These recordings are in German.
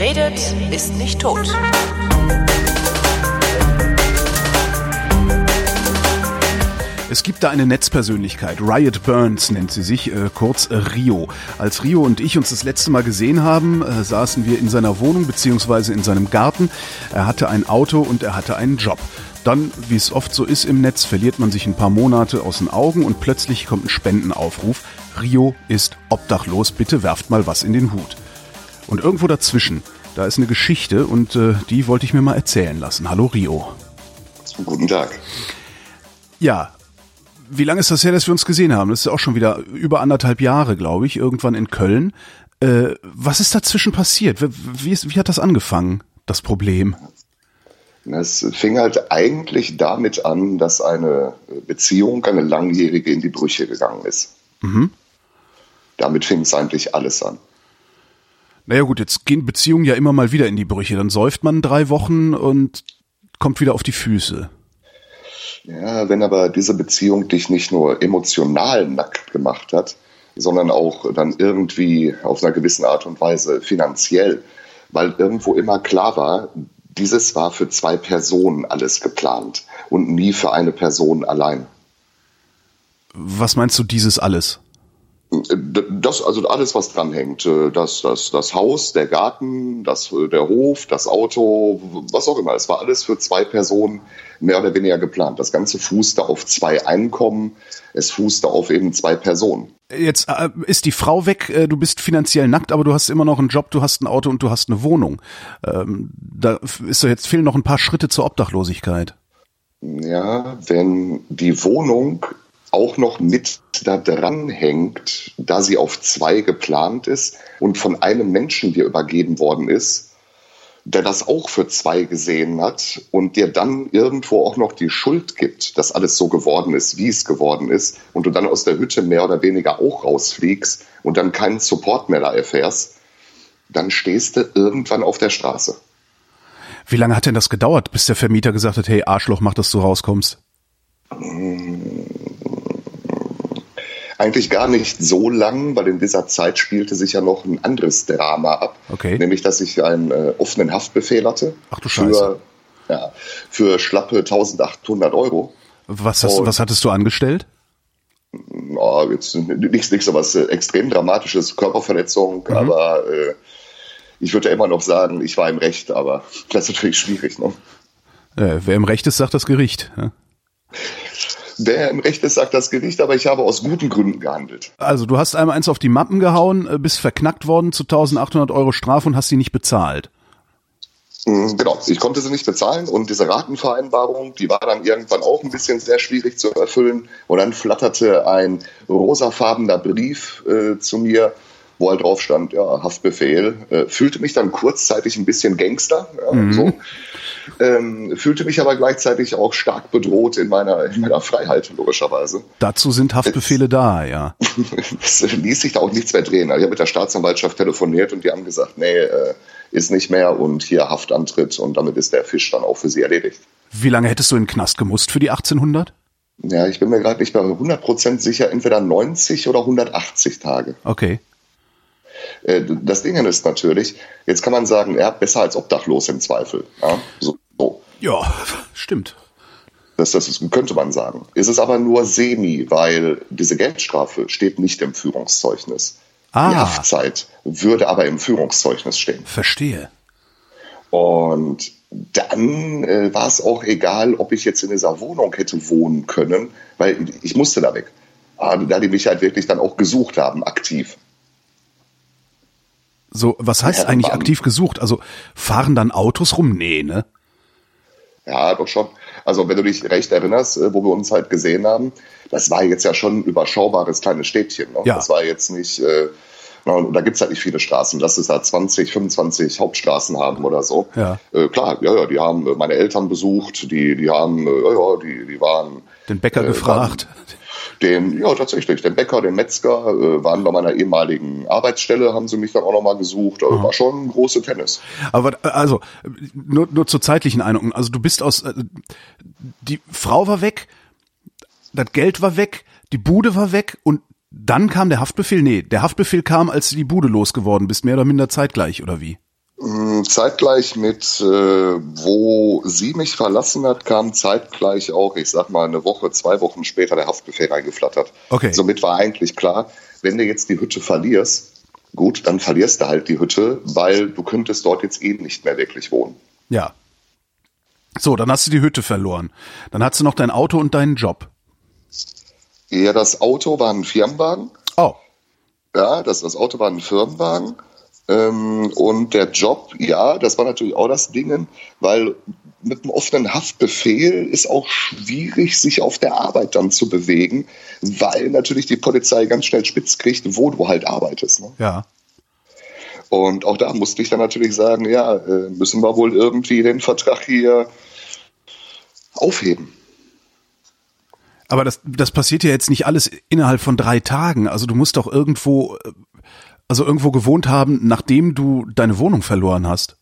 Redet, ist nicht tot. Es gibt da eine Netzpersönlichkeit, Riot Burns nennt sie sich, äh, kurz Rio. Als Rio und ich uns das letzte Mal gesehen haben, äh, saßen wir in seiner Wohnung beziehungsweise in seinem Garten. Er hatte ein Auto und er hatte einen Job. Dann, wie es oft so ist im Netz, verliert man sich ein paar Monate aus den Augen und plötzlich kommt ein Spendenaufruf. Rio ist obdachlos, bitte werft mal was in den Hut. Und irgendwo dazwischen, da ist eine Geschichte und äh, die wollte ich mir mal erzählen lassen. Hallo Rio. Guten Tag. Ja, wie lange ist das her, dass wir uns gesehen haben? Das ist auch schon wieder über anderthalb Jahre, glaube ich, irgendwann in Köln. Äh, was ist dazwischen passiert? Wie, ist, wie hat das angefangen, das Problem? Es fing halt eigentlich damit an, dass eine Beziehung, eine langjährige, in die Brüche gegangen ist. Mhm. Damit fing es eigentlich alles an. Naja gut, jetzt gehen Beziehungen ja immer mal wieder in die Brüche. Dann säuft man drei Wochen und kommt wieder auf die Füße. Ja, wenn aber diese Beziehung dich nicht nur emotional nackt gemacht hat, sondern auch dann irgendwie auf einer gewissen Art und Weise finanziell, weil irgendwo immer klar war, dieses war für zwei Personen alles geplant und nie für eine Person allein. Was meinst du dieses alles? Das, also alles, was dranhängt. Äh, das, das, das Haus, der Garten, das, äh, der Hof, das Auto, was auch immer. Es war alles für zwei Personen mehr oder weniger geplant. Das Ganze fußte auf zwei Einkommen. Es fußte auf eben zwei Personen. Jetzt äh, ist die Frau weg, du bist finanziell nackt, aber du hast immer noch einen Job, du hast ein Auto und du hast eine Wohnung. Ähm, da ist doch jetzt fehlen noch ein paar Schritte zur Obdachlosigkeit. Ja, wenn die Wohnung auch noch mit da dran hängt, da sie auf zwei geplant ist und von einem Menschen dir übergeben worden ist, der das auch für zwei gesehen hat und dir dann irgendwo auch noch die Schuld gibt, dass alles so geworden ist, wie es geworden ist und du dann aus der Hütte mehr oder weniger auch rausfliegst und dann keinen Support mehr da erfährst, dann stehst du irgendwann auf der Straße. Wie lange hat denn das gedauert, bis der Vermieter gesagt hat, hey Arschloch, mach, dass du rauskommst? Hm, eigentlich gar nicht so lang, weil in dieser Zeit spielte sich ja noch ein anderes Drama ab. Okay. Nämlich, dass ich einen äh, offenen Haftbefehl hatte. Ach du Scheiße. Für, ja, für schlappe 1800 Euro. Was, hast, was hattest du angestellt? Oh, jetzt nichts, nichts was äh, extrem dramatisches, Körperverletzung, mhm. aber äh, ich würde ja immer noch sagen, ich war im Recht, aber das ist natürlich schwierig. Ne? Äh, wer im Recht ist, sagt das Gericht. Ja? Wer im Recht ist, sagt das Gericht, aber ich habe aus guten Gründen gehandelt. Also du hast einmal eins auf die Mappen gehauen, äh, bist verknackt worden zu 1800 Euro Strafe und hast sie nicht bezahlt. Mhm, genau, ich konnte sie nicht bezahlen und diese Ratenvereinbarung, die war dann irgendwann auch ein bisschen sehr schwierig zu erfüllen. Und dann flatterte ein rosafarbener Brief äh, zu mir, wo halt drauf stand, ja, Haftbefehl. Äh, fühlte mich dann kurzzeitig ein bisschen Gangster, ja, mhm. so ähm, fühlte mich aber gleichzeitig auch stark bedroht in meiner, in meiner Freiheit, logischerweise. Dazu sind Haftbefehle da, ja. es ließ sich da auch nichts mehr drehen. Also ich habe mit der Staatsanwaltschaft telefoniert und die haben gesagt, nee, äh, ist nicht mehr und hier Haftantritt und damit ist der Fisch dann auch für sie erledigt. Wie lange hättest du in den Knast gemusst für die 1800? Ja, ich bin mir gerade nicht mehr 100% sicher, entweder 90 oder 180 Tage. Okay. Äh, das Ding ist natürlich, jetzt kann man sagen, ja, besser als obdachlos im Zweifel. Ja, so. ja stimmt. Das, das könnte man sagen. Ist es aber nur semi, weil diese Geldstrafe steht nicht im Führungszeugnis. Ah. Die Haftzeit würde aber im Führungszeugnis stehen. Verstehe. Und dann äh, war es auch egal, ob ich jetzt in dieser Wohnung hätte wohnen können, weil ich musste da weg. Ah, da die mich halt wirklich dann auch gesucht haben, aktiv. So, was heißt eigentlich aktiv gesucht? Also fahren dann Autos rum? Nee, ne? Ja, doch schon. Also wenn du dich recht erinnerst, äh, wo wir uns halt gesehen haben, das war jetzt ja schon ein überschaubares kleines Städtchen. Ne? Ja. Das war jetzt nicht, äh, na, da gibt's halt nicht viele Straßen. Lass es da 20, 25 Hauptstraßen haben oder so. Ja. Äh, klar, ja, ja, die haben meine Eltern besucht, die, die haben, äh, ja, ja, die, die waren. Den Bäcker äh, gefragt. Waren, den, ja, tatsächlich, den Bäcker, den Metzger, äh, waren bei meiner ehemaligen Arbeitsstelle, haben sie mich dann auch nochmal gesucht. Also, war schon große Tennis. Aber also, nur, nur zur zeitlichen Einordnung. Also du bist aus, äh, die Frau war weg, das Geld war weg, die Bude war weg und dann kam der Haftbefehl? Nee, der Haftbefehl kam, als du die Bude losgeworden bist, mehr oder minder zeitgleich, oder wie? Mm, zeitgleich mit, äh, wo sie mich verlassen hat, kam zeitgleich auch, ich sag mal, eine Woche, zwei Wochen später der Haftbefehl reingeflattert. Okay. Somit war eigentlich klar, wenn du jetzt die Hütte verlierst, gut, dann verlierst du halt die Hütte, weil du könntest dort jetzt eh nicht mehr wirklich wohnen. Ja. So, dann hast du die Hütte verloren. Dann hast du noch dein Auto und deinen Job. Ja, das Auto war ein Firmenwagen. Oh. Ja, das, das Auto war ein Firmenwagen. Ähm, und der Job, ja, das war natürlich auch das Ding, weil mit einem offenen Haftbefehl ist auch schwierig, sich auf der Arbeit dann zu bewegen, weil natürlich die Polizei ganz schnell spitz kriegt, wo du halt arbeitest. Ne? Ja. Und auch da musste ich dann natürlich sagen, ja, äh, müssen wir wohl irgendwie den Vertrag hier aufheben. Aber das, das passiert ja jetzt nicht alles innerhalb von drei Tagen. Also du musst doch irgendwo äh, also irgendwo gewohnt haben, nachdem du deine Wohnung verloren hast?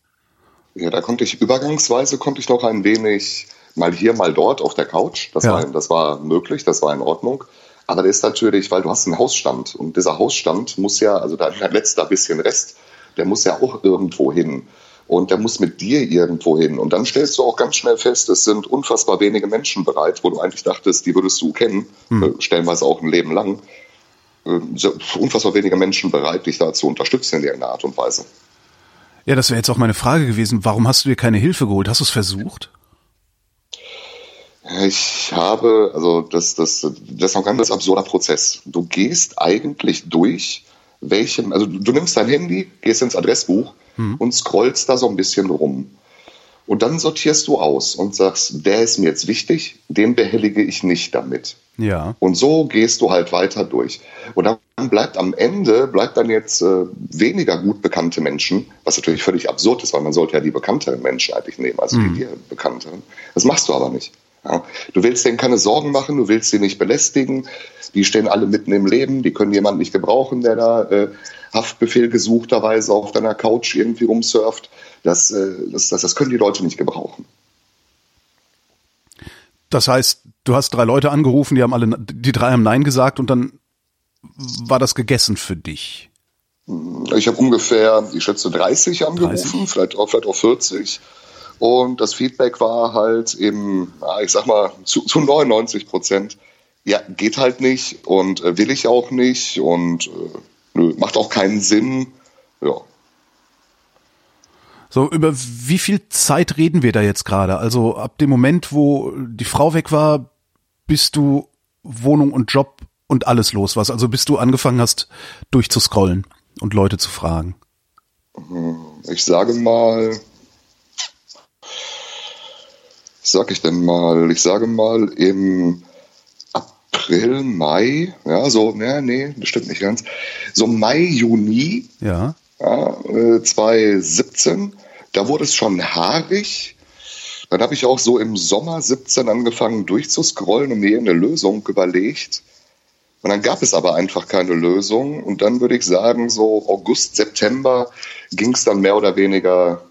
Ja, da konnte ich übergangsweise konnte ich noch ein wenig mal hier, mal dort auf der Couch. Das, ja. war, das war möglich, das war in Ordnung. Aber das ist natürlich, weil du hast einen Hausstand und dieser Hausstand muss ja, also dein letzter bisschen Rest, der muss ja auch irgendwo hin. Und der muss mit dir irgendwo hin. Und dann stellst du auch ganz schnell fest, es sind unfassbar wenige Menschen bereit, wo du eigentlich dachtest, die würdest du kennen, hm. stellenweise auch ein Leben lang unfassbar wenige Menschen bereit, dich da zu unterstützen in irgendeiner Art und Weise. Ja, das wäre jetzt auch meine Frage gewesen. Warum hast du dir keine Hilfe geholt? Hast du es versucht? Ich habe, also das, das, das ist ein ganz absurder Prozess. Du gehst eigentlich durch, welchem, also du nimmst dein Handy, gehst ins Adressbuch hm. und scrollst da so ein bisschen rum. Und dann sortierst du aus und sagst, der ist mir jetzt wichtig, den behellige ich nicht damit. Ja. Und so gehst du halt weiter durch. Und dann bleibt am Ende, bleibt dann jetzt äh, weniger gut bekannte Menschen, was natürlich völlig absurd ist, weil man sollte ja die bekannteren Menschen eigentlich nehmen, als mhm. die dir bekannteren. Das machst du aber nicht. Ja. Du willst denen keine Sorgen machen, du willst sie nicht belästigen. Die stehen alle mitten im Leben, die können jemanden nicht gebrauchen, der da äh, Haftbefehl gesuchterweise auf deiner Couch irgendwie rumsurft. Das, äh, das, das, das können die Leute nicht gebrauchen. Das heißt, du hast drei Leute angerufen, die haben alle, die drei haben Nein gesagt und dann war das gegessen für dich. Ich habe ungefähr, ich schätze 30 angerufen, 30? Vielleicht, auch, vielleicht auch 40. Und das Feedback war halt eben, ich sag mal, zu, zu 99 Prozent, ja, geht halt nicht und äh, will ich auch nicht und äh, nö, macht auch keinen Sinn. Ja. So, über wie viel Zeit reden wir da jetzt gerade? Also ab dem Moment, wo die Frau weg war, bist du Wohnung und Job und alles los was. Also bis du angefangen hast, durchzuscrollen und Leute zu fragen. Ich sage mal, was sag ich denn mal? Ich sage mal im April, Mai, ja, so, ne, nee, das stimmt nicht ganz. So Mai, Juni. Ja ja, 2017. Äh, da wurde es schon haarig. Dann habe ich auch so im Sommer 17 angefangen durchzuscrollen und mir eine Lösung überlegt. Und dann gab es aber einfach keine Lösung. Und dann würde ich sagen, so August, September ging es dann mehr oder weniger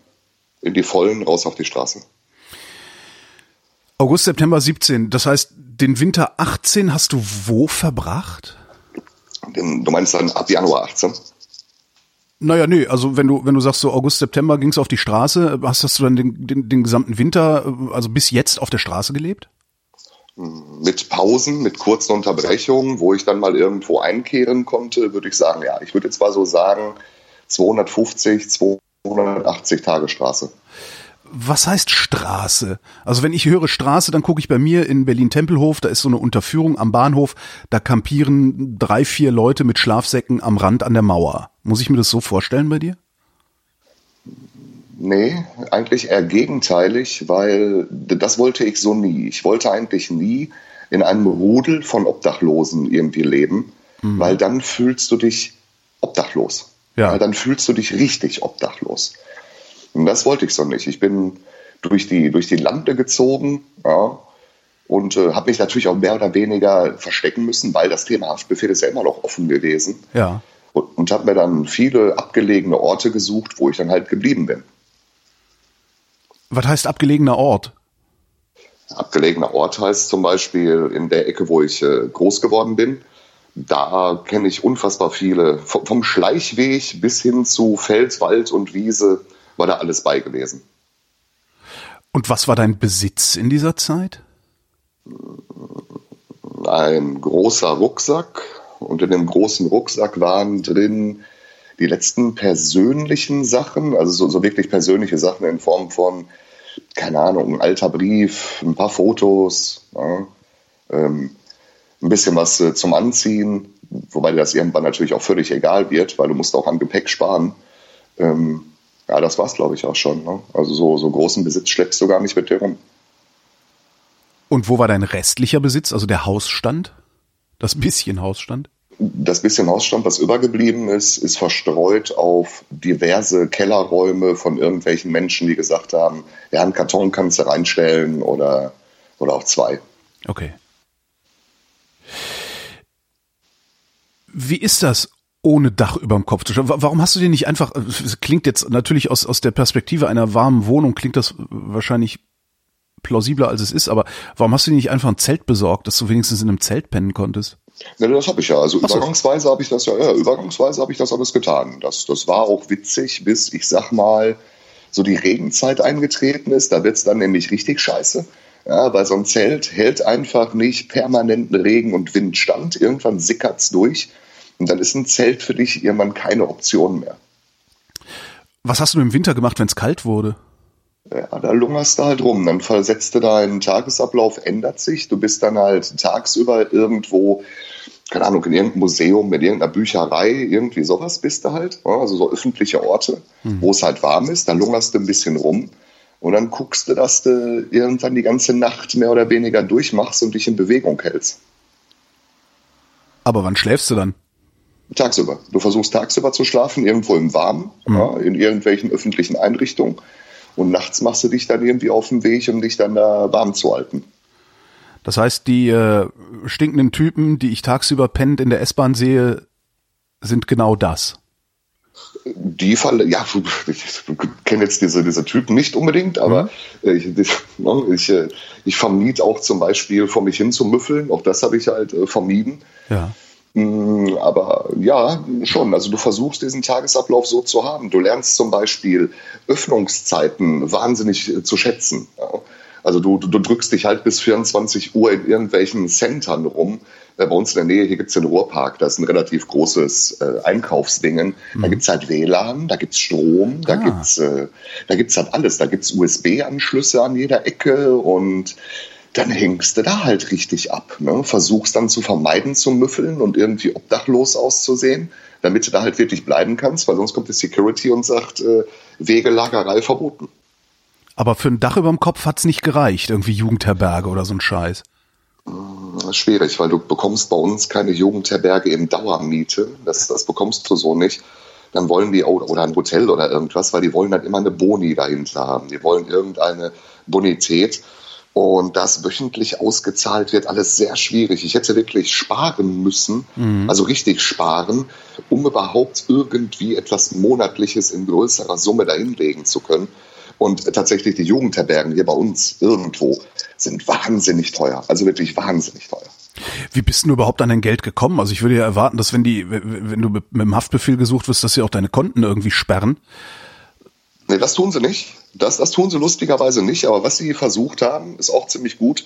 in die Vollen raus auf die Straße. August, September 17. Das heißt, den Winter 18 hast du wo verbracht? Den, du meinst dann ab Januar 18? Naja, nee, also wenn du, wenn du sagst, so August, September ging's auf die Straße, hast, hast du dann den, den, den gesamten Winter, also bis jetzt auf der Straße gelebt? Mit Pausen, mit kurzen Unterbrechungen, wo ich dann mal irgendwo einkehren konnte, würde ich sagen, ja, ich würde jetzt mal so sagen, 250, 280 Tage Straße was heißt Straße? Also wenn ich höre Straße, dann gucke ich bei mir in Berlin-Tempelhof, da ist so eine Unterführung am Bahnhof, da kampieren drei, vier Leute mit Schlafsäcken am Rand an der Mauer. Muss ich mir das so vorstellen bei dir? Nee, eigentlich eher gegenteilig, weil das wollte ich so nie. Ich wollte eigentlich nie in einem Rudel von Obdachlosen irgendwie leben, mhm. weil dann fühlst du dich obdachlos. Ja. Weil dann fühlst du dich richtig obdachlos. Und das wollte ich so nicht. Ich bin durch die, durch die Lande gezogen ja, und äh, habe mich natürlich auch mehr oder weniger verstecken müssen, weil das Thema Haftbefehl ist ja immer noch offen gewesen. Ja. Und, und habe mir dann viele abgelegene Orte gesucht, wo ich dann halt geblieben bin. Was heißt abgelegener Ort? Abgelegener Ort heißt zum Beispiel in der Ecke, wo ich äh, groß geworden bin. Da kenne ich unfassbar viele, vom, vom Schleichweg bis hin zu Feld, Wald und Wiese war da alles bei gewesen. Und was war dein Besitz in dieser Zeit? Ein großer Rucksack und in dem großen Rucksack waren drin die letzten persönlichen Sachen, also so, so wirklich persönliche Sachen in Form von, keine Ahnung, ein alter Brief, ein paar Fotos, ja, ähm, ein bisschen was äh, zum Anziehen, wobei dir das irgendwann natürlich auch völlig egal wird, weil du musst auch an Gepäck sparen. Ähm, ja, das war's, glaube ich, auch schon. Ne? Also so, so großen Besitz schleppst du gar nicht mit dir rum. Und wo war dein restlicher Besitz, also der Hausstand? Das bisschen Hausstand? Das bisschen Hausstand, was übergeblieben ist, ist verstreut auf diverse Kellerräume von irgendwelchen Menschen, die gesagt haben, ja, einen Karton kannst du reinstellen oder, oder auch zwei. Okay. Wie ist das ohne Dach überm Kopf zu stehen. Warum hast du dir nicht einfach, es klingt jetzt natürlich aus, aus der Perspektive einer warmen Wohnung, klingt das wahrscheinlich plausibler als es ist, aber warum hast du dir nicht einfach ein Zelt besorgt, dass du wenigstens in einem Zelt pennen konntest? Ja, das habe ich ja. Also so. übergangsweise habe ich das ja, ja, übergangsweise habe ich das alles getan. Das, das war auch witzig, bis ich sag mal, so die Regenzeit eingetreten ist. Da wird's dann nämlich richtig scheiße. Ja, weil so ein Zelt hält einfach nicht permanenten Regen und Wind stand. Irgendwann sickert's durch. Und dann ist ein Zelt für dich irgendwann keine Option mehr. Was hast du im Winter gemacht, wenn es kalt wurde? Ja, da lungerst du halt rum. Dann versetzt du dein Tagesablauf, ändert sich. Du bist dann halt tagsüber irgendwo, keine Ahnung, in irgendeinem Museum, in irgendeiner Bücherei, irgendwie sowas bist du halt. Also so öffentliche Orte, mhm. wo es halt warm ist. Da lungerst du ein bisschen rum. Und dann guckst du, dass du irgendwann die ganze Nacht mehr oder weniger durchmachst und dich in Bewegung hältst. Aber wann schläfst du dann? Tagsüber. Du versuchst tagsüber zu schlafen, irgendwo im Warmen, mhm. ja, in irgendwelchen öffentlichen Einrichtungen. Und nachts machst du dich dann irgendwie auf den Weg, um dich dann da warm zu halten. Das heißt, die äh, stinkenden Typen, die ich tagsüber pennend in der S-Bahn sehe, sind genau das. Die Falle, ja, ich kenne jetzt diese, diese Typen nicht unbedingt, aber mhm. ich, ne, ich, äh, ich vermied auch zum Beispiel vor mich hin zu müffeln. Auch das habe ich halt äh, vermieden. Ja. Mm, aber ja, schon. Also du versuchst diesen Tagesablauf so zu haben. Du lernst zum Beispiel Öffnungszeiten wahnsinnig äh, zu schätzen. Also du, du, drückst dich halt bis 24 Uhr in irgendwelchen Centern rum. Äh, bei uns in der Nähe, hier gibt's den Ruhrpark, das ist ein relativ großes äh, Einkaufsdingen. Mhm. Da gibt's halt WLAN, da gibt's Strom, da ah. gibt's äh, da gibt's halt alles. Da gibt's USB-Anschlüsse an jeder Ecke und dann hängst du da halt richtig ab. Ne? Versuchst dann zu vermeiden zu müffeln und irgendwie obdachlos auszusehen, damit du da halt wirklich bleiben kannst, weil sonst kommt die Security und sagt, äh, Wegelagerei verboten. Aber für ein Dach über dem Kopf hat's nicht gereicht, irgendwie Jugendherberge oder so ein Scheiß. Hm, schwierig, weil du bekommst bei uns keine Jugendherberge in Dauermiete. Das, das bekommst du so nicht. Dann wollen die, oder ein Hotel oder irgendwas, weil die wollen dann immer eine Boni dahinter haben. Die wollen irgendeine Bonität und das wöchentlich ausgezahlt wird, alles sehr schwierig. Ich hätte wirklich sparen müssen, mhm. also richtig sparen, um überhaupt irgendwie etwas Monatliches in größerer Summe dahinlegen zu können. Und tatsächlich die Jugendherbergen hier bei uns irgendwo sind wahnsinnig teuer, also wirklich wahnsinnig teuer. Wie bist du überhaupt an dein Geld gekommen? Also ich würde ja erwarten, dass wenn die, wenn du mit dem Haftbefehl gesucht wirst, dass sie auch deine Konten irgendwie sperren. Nee, das tun sie nicht. Das, das tun sie lustigerweise nicht. Aber was sie versucht haben, ist auch ziemlich gut.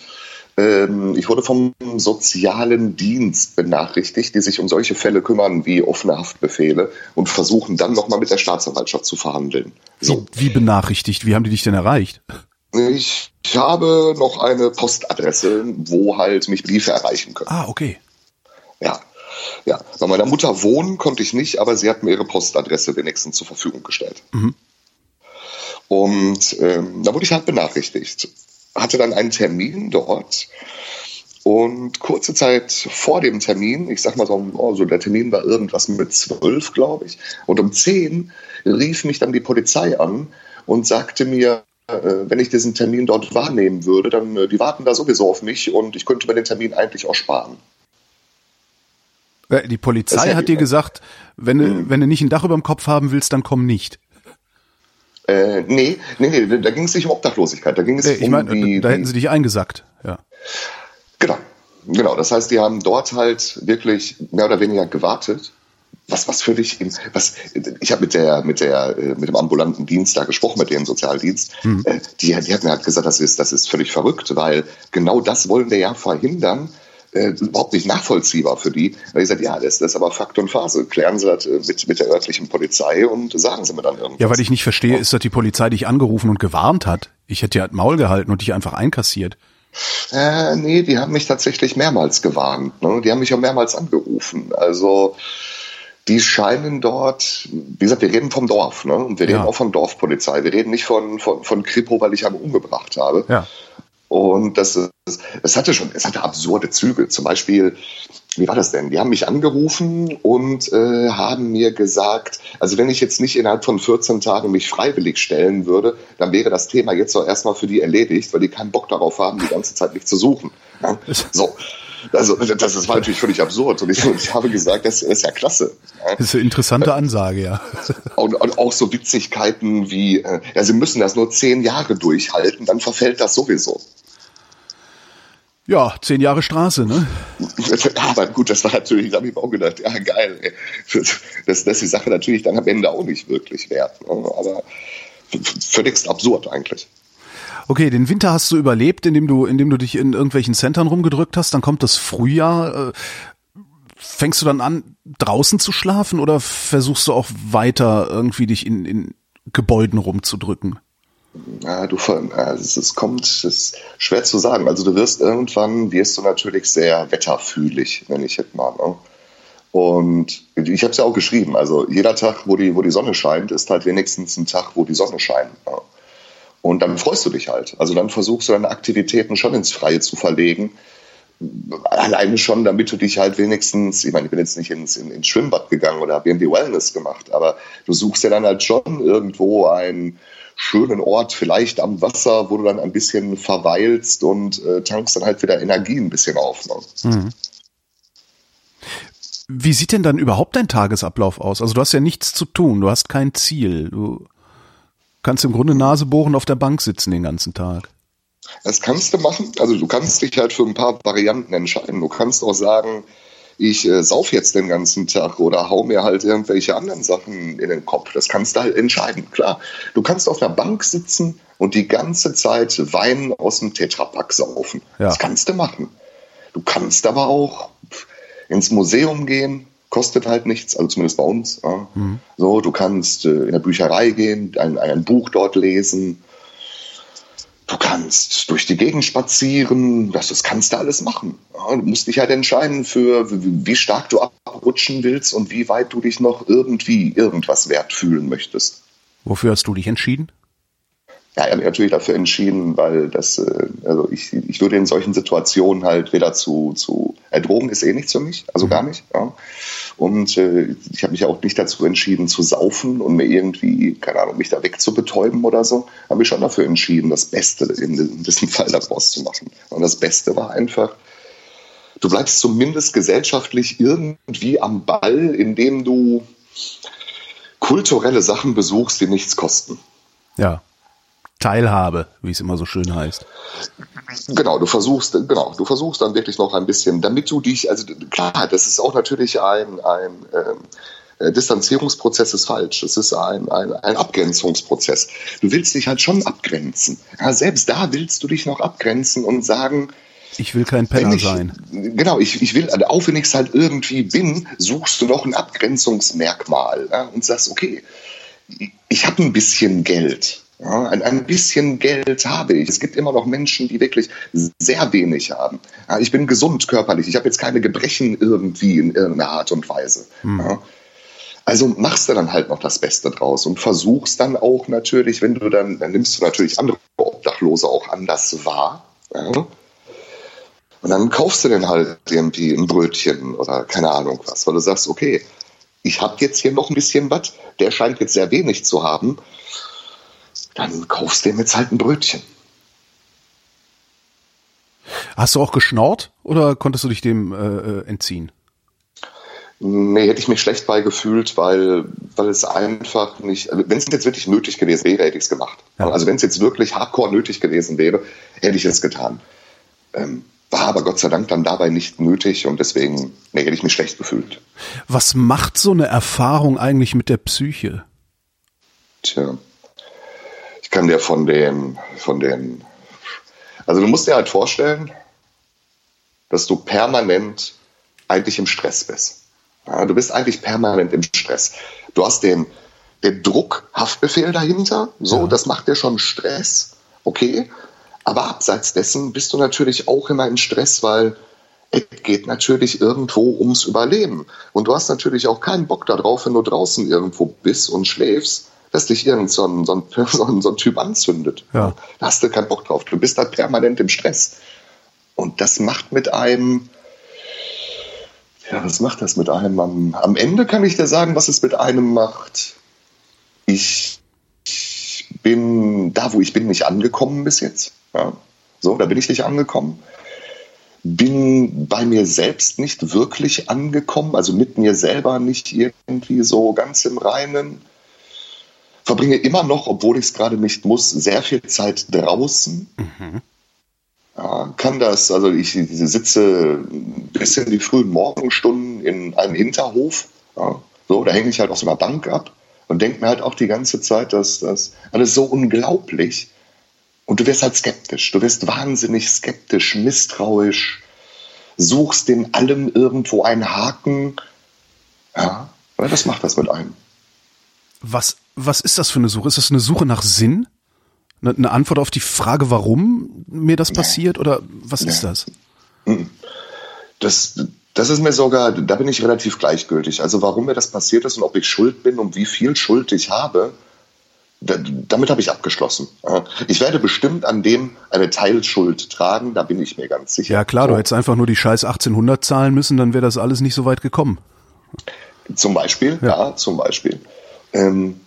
Ähm, ich wurde vom sozialen Dienst benachrichtigt, die sich um solche Fälle kümmern wie offene Haftbefehle und versuchen dann nochmal mit der Staatsanwaltschaft zu verhandeln. So. Wie, benachrichtigt? Wie haben die dich denn erreicht? Ich, ich habe noch eine Postadresse, wo halt mich Briefe erreichen können. Ah, okay. Ja, ja. Bei meiner Mutter wohnen konnte ich nicht, aber sie hat mir ihre Postadresse wenigstens zur Verfügung gestellt. Mhm. Und ähm, da wurde ich halt benachrichtigt. Hatte dann einen Termin dort. Und kurze Zeit vor dem Termin, ich sag mal so, oh, so der Termin war irgendwas mit zwölf, glaube ich. Und um zehn rief mich dann die Polizei an und sagte mir, äh, wenn ich diesen Termin dort wahrnehmen würde, dann äh, die warten da sowieso auf mich und ich könnte mir den Termin eigentlich auch sparen. Äh, die Polizei hat dir gesagt, wenn du, hm. wenn du nicht ein Dach über dem Kopf haben willst, dann komm nicht. Äh, nee, nee, nee, da ging es nicht um Obdachlosigkeit. Da ging es ich um mein, die, da hätten sie dich eingesackt, ja. Genau, genau. Das heißt, die haben dort halt wirklich mehr oder weniger gewartet, was, was völlig, was, ich habe mit der, mit der, äh, mit dem ambulanten Dienst da gesprochen, mit dem Sozialdienst, mhm. die, die hat mir halt gesagt, das ist, das ist völlig verrückt, weil genau das wollen wir ja verhindern, äh, überhaupt nicht nachvollziehbar für die. Weil ich gesagt, ja, das, das ist aber Fakt und Phase. Klären Sie das äh, mit, mit der örtlichen Polizei und sagen Sie mir dann irgendwas. Ja, weil ich nicht verstehe, ist, dass die Polizei dich angerufen und gewarnt hat. Ich hätte ja Maul gehalten und dich einfach einkassiert. Äh, nee, die haben mich tatsächlich mehrmals gewarnt. Ne? Die haben mich auch mehrmals angerufen. Also die scheinen dort, wie gesagt, wir reden vom Dorf, ne? Und wir reden ja. auch von Dorfpolizei. Wir reden nicht von, von, von Kripo, weil ich einen umgebracht habe. Ja. Und das, es hatte schon, es hatte absurde Züge. Zum Beispiel, wie war das denn? Die haben mich angerufen und äh, haben mir gesagt, also wenn ich jetzt nicht innerhalb von 14 Tagen mich freiwillig stellen würde, dann wäre das Thema jetzt auch erstmal für die erledigt, weil die keinen Bock darauf haben, die ganze Zeit mich zu suchen. Ja? So. Also das, das war natürlich völlig absurd. Und ich, ich habe gesagt, das, das ist ja klasse. Ja. Das ist eine interessante Ansage, ja. Und, und auch so Witzigkeiten wie, äh, ja, Sie müssen das nur zehn Jahre durchhalten, dann verfällt das sowieso. Ja, zehn Jahre Straße, ne? Aber gut, das war natürlich, da habe ich mir auch gedacht, ja geil, ey. Das, das ist die Sache natürlich dann am Ende auch nicht wirklich wert. Ne? Aber völligst absurd eigentlich. Okay, den Winter hast du überlebt, indem du, indem du dich in irgendwelchen Centern rumgedrückt hast. Dann kommt das Frühjahr. Äh, fängst du dann an, draußen zu schlafen oder versuchst du auch weiter irgendwie dich in, in Gebäuden rumzudrücken? Ja, du, also es kommt, es ist schwer zu sagen. Also du wirst irgendwann, wirst du natürlich sehr wetterfühlig, nenne ich jetzt mal. Ne? Und ich habe es ja auch geschrieben, also jeder Tag, wo die, wo die Sonne scheint, ist halt wenigstens ein Tag, wo die Sonne scheint. Ne? Und dann freust du dich halt. Also dann versuchst du deine Aktivitäten schon ins Freie zu verlegen. Alleine schon, damit du dich halt wenigstens, ich meine, ich bin jetzt nicht ins, in, ins Schwimmbad gegangen oder habe irgendwie Wellness gemacht, aber du suchst ja dann halt schon irgendwo ein schönen Ort, vielleicht am Wasser, wo du dann ein bisschen verweilst und äh, tankst dann halt wieder Energie ein bisschen auf. Ne? Mhm. Wie sieht denn dann überhaupt dein Tagesablauf aus? Also du hast ja nichts zu tun, du hast kein Ziel, du kannst im Grunde Nase bohren auf der Bank sitzen den ganzen Tag. Das kannst du machen. Also du kannst dich halt für ein paar Varianten entscheiden. Du kannst auch sagen, ich äh, sauf jetzt den ganzen Tag oder hau mir halt irgendwelche anderen Sachen in den Kopf. Das kannst du halt entscheiden. Klar, du kannst auf der Bank sitzen und die ganze Zeit Wein aus dem Tetrapack saufen. Ja. Das kannst du machen. Du kannst aber auch ins Museum gehen, kostet halt nichts, also zumindest bei uns. Ja. Mhm. So, du kannst äh, in der Bücherei gehen, ein, ein Buch dort lesen Du kannst durch die Gegend spazieren, das, das kannst du alles machen. Du musst dich halt entscheiden, für wie stark du abrutschen willst und wie weit du dich noch irgendwie irgendwas wert fühlen möchtest. Wofür hast du dich entschieden? Ja, ich habe mich natürlich dafür entschieden, weil das, äh, also ich, ich würde in solchen Situationen halt weder zu, zu äh, Drogen ist eh nichts für mich, also gar nicht. Ja. Und äh, ich habe mich auch nicht dazu entschieden zu saufen und mir irgendwie, keine Ahnung, mich da wegzubetäuben oder so. Habe mich schon dafür entschieden, das Beste in diesem Fall daraus zu machen. Und das Beste war einfach, du bleibst zumindest gesellschaftlich irgendwie am Ball, indem du kulturelle Sachen besuchst, die nichts kosten. Ja. Teilhabe, wie es immer so schön heißt. Genau, du versuchst, genau, du versuchst dann wirklich noch ein bisschen, damit du dich, also klar, das ist auch natürlich ein, ein ähm, äh, Distanzierungsprozess ist falsch. Es ist ein, ein, ein Abgrenzungsprozess. Du willst dich halt schon abgrenzen. Ja, selbst da willst du dich noch abgrenzen und sagen, ich will kein Penner ich, sein. Genau, ich, ich will, also auch wenn ich es halt irgendwie bin, suchst du noch ein Abgrenzungsmerkmal ja, und sagst, okay, ich habe ein bisschen Geld. Ja, ein, ein bisschen Geld habe ich. Es gibt immer noch Menschen, die wirklich sehr wenig haben. Ja, ich bin gesund körperlich. Ich habe jetzt keine Gebrechen irgendwie in irgendeiner Art und Weise. Hm. Ja. Also machst du dann halt noch das Beste draus und versuchst dann auch natürlich, wenn du dann, dann nimmst du natürlich andere Obdachlose auch anders wahr. Und dann kaufst du dann halt irgendwie ein Brötchen oder keine Ahnung was, weil du sagst, okay, ich habe jetzt hier noch ein bisschen was, der scheint jetzt sehr wenig zu haben dann kaufst du ihm jetzt halt ein Brötchen. Hast du auch geschnort oder konntest du dich dem äh, äh, entziehen? Nee, hätte ich mich schlecht bei gefühlt, weil, weil es einfach nicht, also wenn es jetzt wirklich nötig gewesen wäre, hätte ich es gemacht. Ja. Also wenn es jetzt wirklich hardcore nötig gewesen wäre, hätte ich es getan. Ähm, war aber Gott sei Dank dann dabei nicht nötig und deswegen nee, hätte ich mich schlecht gefühlt. Was macht so eine Erfahrung eigentlich mit der Psyche? Tja, kann dir von den, von den, also du musst dir halt vorstellen, dass du permanent eigentlich im Stress bist. Ja, du bist eigentlich permanent im Stress. Du hast den, den Druck, Haftbefehl dahinter, so, ja. das macht dir schon Stress, okay. Aber abseits dessen bist du natürlich auch immer im Stress, weil es geht natürlich irgendwo ums Überleben. Und du hast natürlich auch keinen Bock darauf, wenn du draußen irgendwo bist und schläfst, dass dich irgend so ein, so ein, so ein, so ein Typ anzündet. Ja. Da hast du keinen Bock drauf. Du bist halt permanent im Stress. Und das macht mit einem, ja, was macht das mit einem? Am, am Ende kann ich dir sagen, was es mit einem macht. Ich, ich bin da, wo ich bin, nicht angekommen bis jetzt. Ja. So, da bin ich nicht angekommen. Bin bei mir selbst nicht wirklich angekommen, also mit mir selber nicht irgendwie so ganz im Reinen. Verbringe immer noch, obwohl ich es gerade nicht muss, sehr viel Zeit draußen. Mhm. Ja, kann das, also ich sitze bis in die frühen Morgenstunden in einem Hinterhof. Ja, so, da hänge ich halt auf so einer Bank ab und denke mir halt auch die ganze Zeit, dass das alles so unglaublich und du wirst halt skeptisch. Du wirst wahnsinnig skeptisch, misstrauisch, suchst in allem irgendwo einen Haken. Ja, das macht das mit einem. Was, was ist das für eine Suche? Ist das eine Suche nach Sinn? Eine, eine Antwort auf die Frage, warum mir das passiert? Oder was ist das? Mhm. Das, das ist mir sogar, da bin ich relativ gleichgültig. Also warum mir das passiert ist und ob ich schuld bin und wie viel Schuld ich habe, damit habe ich abgeschlossen. Ich werde bestimmt an dem eine Teilschuld tragen, da bin ich mir ganz sicher. Ja klar, so. du hättest einfach nur die scheiß 1800 zahlen müssen, dann wäre das alles nicht so weit gekommen. Zum Beispiel, ja, ja zum Beispiel. Ähm,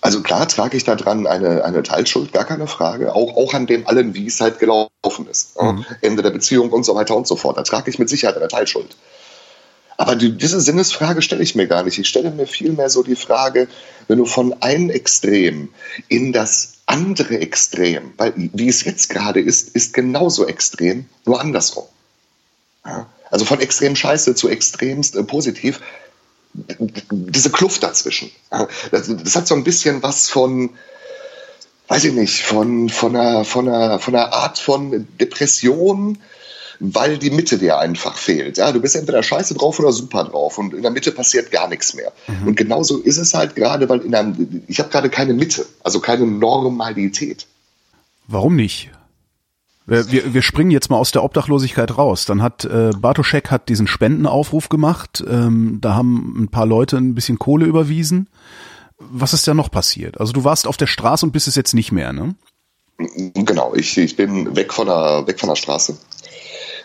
also klar trage ich da dran eine, eine Teilschuld, gar keine Frage. Auch, auch an dem allen, wie es halt gelaufen ist. Mhm. Ende der Beziehung und so weiter und so fort. Da trage ich mit Sicherheit eine Teilschuld. Aber die, diese Sinnesfrage stelle ich mir gar nicht. Ich stelle mir vielmehr so die Frage, wenn du von einem Extrem in das andere Extrem, weil wie es jetzt gerade ist, ist genauso extrem, nur andersrum. Ja? Also von extrem scheiße zu extremst äh, positiv, diese Kluft dazwischen. Das, das, hat so ein bisschen was von, weiß ich nicht, von, von, einer, von, einer, von einer Art von Depression, weil die Mitte dir einfach fehlt. Ja, du bist entweder scheiße drauf oder super drauf und in der Mitte passiert gar nichts mehr. Mhm. Und genauso ist es halt gerade, weil in einem, ich habe gerade keine Mitte, also keine Normalität. Warum nicht? Wir, wir springen jetzt mal aus der Obdachlosigkeit raus. Dann hat äh, Bartoschek hat diesen Spendenaufruf gemacht. Ähm, da haben ein paar Leute ein bisschen Kohle überwiesen. Was ist da noch passiert? Also du warst auf der Straße und bist es jetzt nicht mehr, ne? Genau, ich, ich bin weg von der, weg von der Straße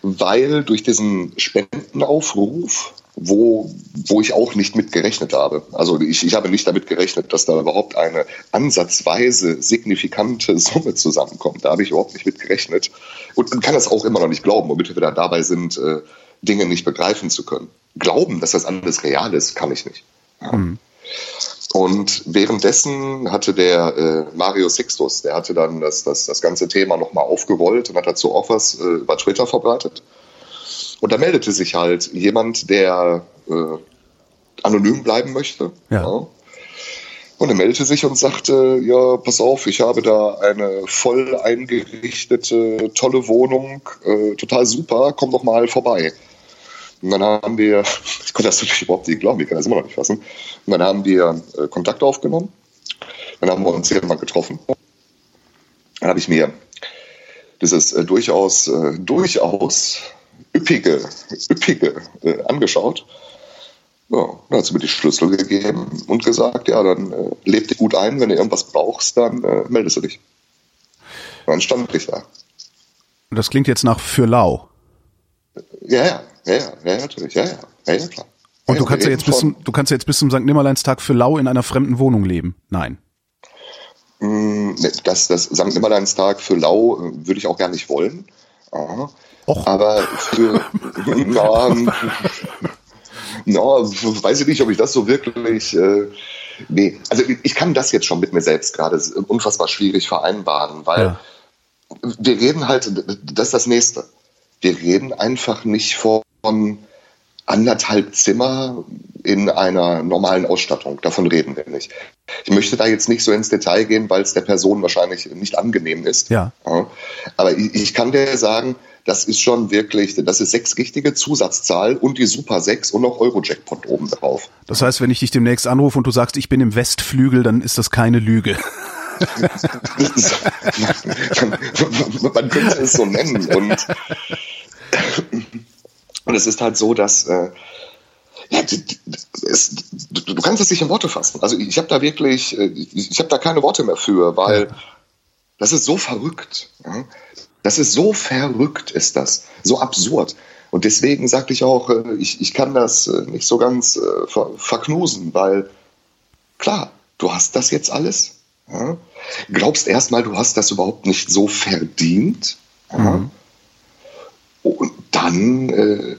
weil durch diesen Spendenaufruf, wo, wo ich auch nicht mit gerechnet habe, also ich, ich habe nicht damit gerechnet, dass da überhaupt eine ansatzweise signifikante Summe zusammenkommt. Da habe ich überhaupt nicht mit gerechnet und kann das auch immer noch nicht glauben, womit wir da dabei sind, äh, Dinge nicht begreifen zu können. Glauben, dass das alles real ist, kann ich nicht. Mhm. Und währenddessen hatte der äh, Mario Sixtus, der hatte dann das, das, das ganze Thema nochmal aufgerollt und hat dazu auch was äh, über Twitter verbreitet. Und da meldete sich halt jemand, der äh, anonym bleiben möchte. Ja. ja. Und er meldete sich und sagte, ja, pass auf, ich habe da eine voll eingerichtete, tolle Wohnung, äh, total super, komm doch mal vorbei. Und dann haben wir, ich konnte das natürlich überhaupt nicht glauben, ich kann das immer noch nicht fassen. Und dann haben wir äh, Kontakt aufgenommen. Dann haben wir uns hier mal getroffen. Dann habe ich mir dieses äh, durchaus, äh, durchaus üppige, üppige äh, angeschaut. Ja, dann hat sie mir die Schlüssel gegeben und gesagt, ja, dann äh, leb dich gut ein, wenn du irgendwas brauchst, dann äh, meldest du dich. Und dann stand ich da. Das klingt jetzt nach für lau. Ja, ja, ja, ja, natürlich, ja, ja, ja, ja klar. Und du kannst ja jetzt bis zum, du kannst ja jetzt bis zum St. Nimmerleinstag für lau in einer fremden Wohnung leben. Nein. Mm, das, das St. Nimmerleinstag für lau äh, würde ich auch gar nicht wollen. Aha. Och. Aber für, na, na, weiß ich nicht, ob ich das so wirklich, äh, nee, also ich kann das jetzt schon mit mir selbst gerade unfassbar schwierig vereinbaren, weil ja. wir reden halt, das ist das Nächste wir reden einfach nicht von anderthalb Zimmer in einer normalen Ausstattung. Davon reden wir nicht. Ich möchte da jetzt nicht so ins Detail gehen, weil es der Person wahrscheinlich nicht angenehm ist. Ja. Aber ich kann dir sagen, das ist schon wirklich, das ist sechs richtige Zusatzzahl und die Super 6 und noch Euro-Jackpot oben drauf. Das heißt, wenn ich dich demnächst anrufe und du sagst, ich bin im Westflügel, dann ist das keine Lüge. Man könnte es so nennen. Und, und es ist halt so, dass äh, ja, es, du, kannst es nicht in Worte fassen. Also ich habe da wirklich, äh, ich, ich habe da keine Worte mehr für, weil das ist so verrückt. Ja? Das ist so verrückt, ist das. So absurd. Und deswegen sagte ich auch, äh, ich, ich kann das äh, nicht so ganz ver verknusen, weil klar, du hast das jetzt alles. Ja? Glaubst erstmal, du hast das überhaupt nicht so verdient. Ja? Mhm. Und dann, äh,